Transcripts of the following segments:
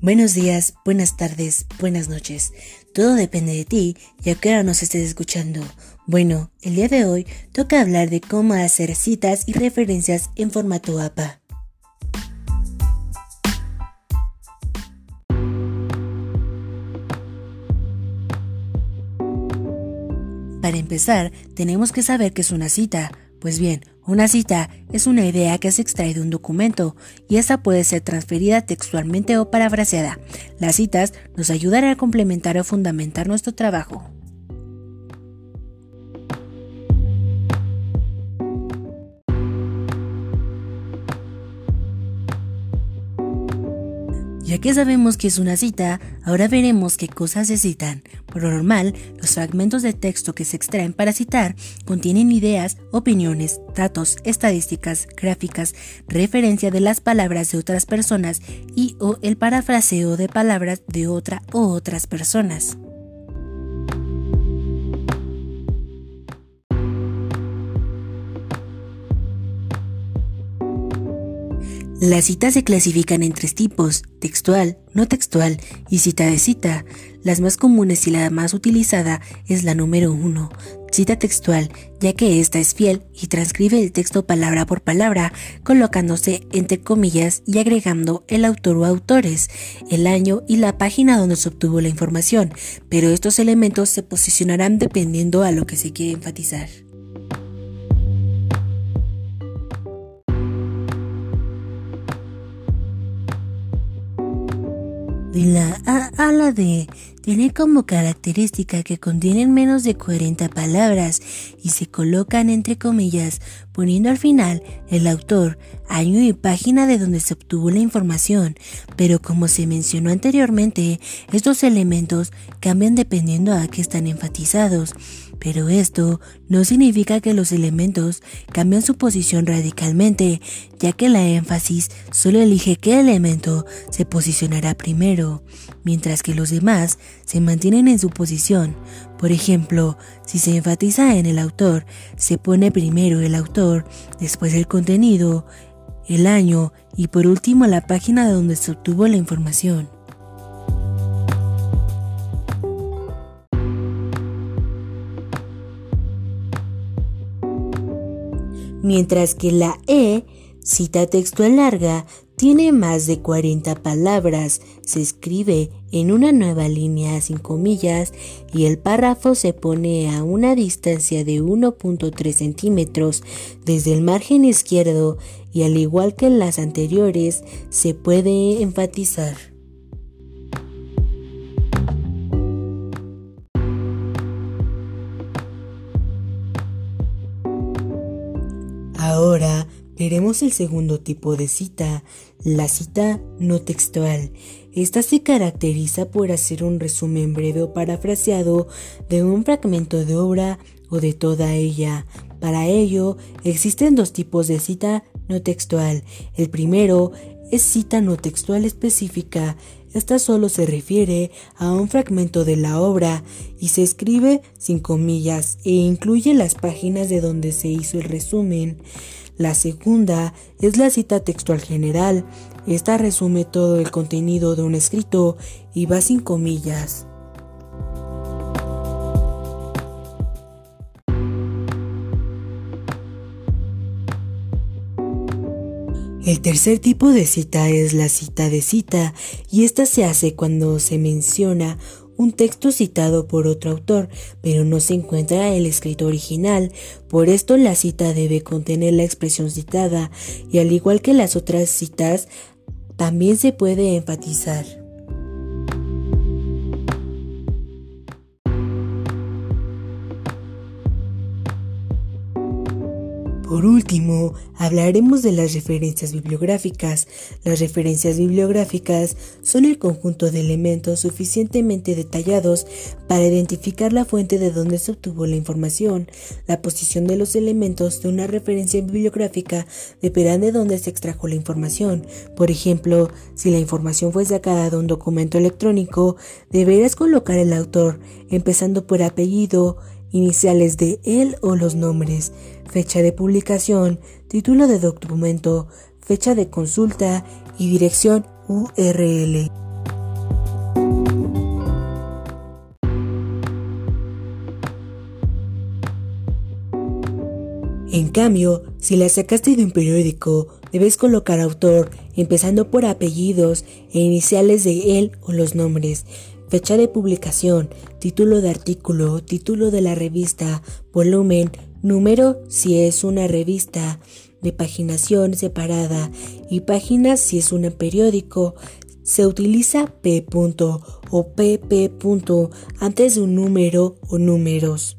Buenos días, buenas tardes, buenas noches. Todo depende de ti y a qué hora nos estés escuchando. Bueno, el día de hoy toca hablar de cómo hacer citas y referencias en formato APA. Para empezar, tenemos que saber qué es una cita. Pues bien, una cita es una idea que se extrae de un documento y esta puede ser transferida textualmente o parafraseada. Las citas nos ayudarán a complementar o fundamentar nuestro trabajo. Ya que sabemos que es una cita, ahora veremos qué cosas se citan. Por lo normal, los fragmentos de texto que se extraen para citar contienen ideas, opiniones, datos, estadísticas, gráficas, referencia de las palabras de otras personas y o el parafraseo de palabras de otra o otras personas. Las citas se clasifican en tres tipos, textual, no textual y cita de cita. Las más comunes y la más utilizada es la número uno, cita textual, ya que esta es fiel y transcribe el texto palabra por palabra, colocándose entre comillas y agregando el autor o autores, el año y la página donde se obtuvo la información, pero estos elementos se posicionarán dependiendo a lo que se quiere enfatizar. De la A a la D tiene como característica que contienen menos de 40 palabras y se colocan entre comillas, poniendo al final el autor, año y página de donde se obtuvo la información, pero como se mencionó anteriormente, estos elementos cambian dependiendo a qué están enfatizados. Pero esto no significa que los elementos cambian su posición radicalmente, ya que la énfasis solo elige qué elemento se posicionará primero, mientras que los demás se mantienen en su posición. Por ejemplo, si se enfatiza en el autor, se pone primero el autor, después el contenido, el año y por último la página donde se obtuvo la información. Mientras que la E, cita textual larga, tiene más de 40 palabras, se escribe en una nueva línea sin comillas y el párrafo se pone a una distancia de 1.3 centímetros desde el margen izquierdo y al igual que en las anteriores se puede enfatizar. Ahora veremos el segundo tipo de cita, la cita no textual. Esta se caracteriza por hacer un resumen breve o parafraseado de un fragmento de obra o de toda ella. Para ello, existen dos tipos de cita no textual. El primero es cita no textual específica. Esta solo se refiere a un fragmento de la obra y se escribe sin comillas e incluye las páginas de donde se hizo el resumen. La segunda es la cita textual general. Esta resume todo el contenido de un escrito y va sin comillas. El tercer tipo de cita es la cita de cita y esta se hace cuando se menciona un texto citado por otro autor, pero no se encuentra el escrito original. Por esto la cita debe contener la expresión citada y al igual que las otras citas, también se puede enfatizar. Por último, hablaremos de las referencias bibliográficas. Las referencias bibliográficas son el conjunto de elementos suficientemente detallados para identificar la fuente de donde se obtuvo la información. La posición de los elementos de una referencia bibliográfica dependerá de dónde se extrajo la información. Por ejemplo, si la información fue sacada de un documento electrónico, deberás colocar el autor, empezando por apellido, iniciales de él o los nombres, fecha de publicación, título de documento, fecha de consulta y dirección URL. En cambio, si la sacaste de un periódico, debes colocar autor, empezando por apellidos e iniciales de él o los nombres, fecha de publicación, título de artículo, título de la revista, volumen, número si es una revista, de paginación separada y páginas si es un periódico, se utiliza P. o PP. antes de un número o números.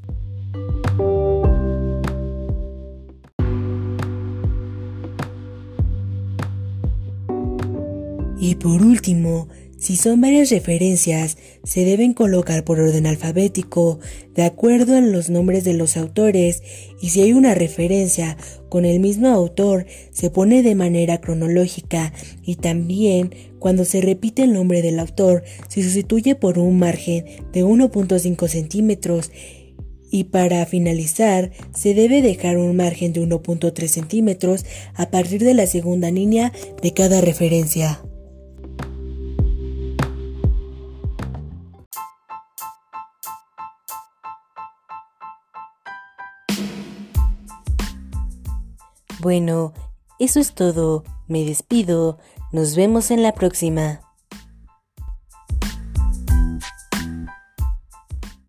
Y por último, si son varias referencias, se deben colocar por orden alfabético, de acuerdo a los nombres de los autores, y si hay una referencia con el mismo autor, se pone de manera cronológica, y también cuando se repite el nombre del autor, se sustituye por un margen de 1.5 centímetros, y para finalizar, se debe dejar un margen de 1.3 centímetros a partir de la segunda línea de cada referencia. Bueno, eso es todo. Me despido. Nos vemos en la próxima.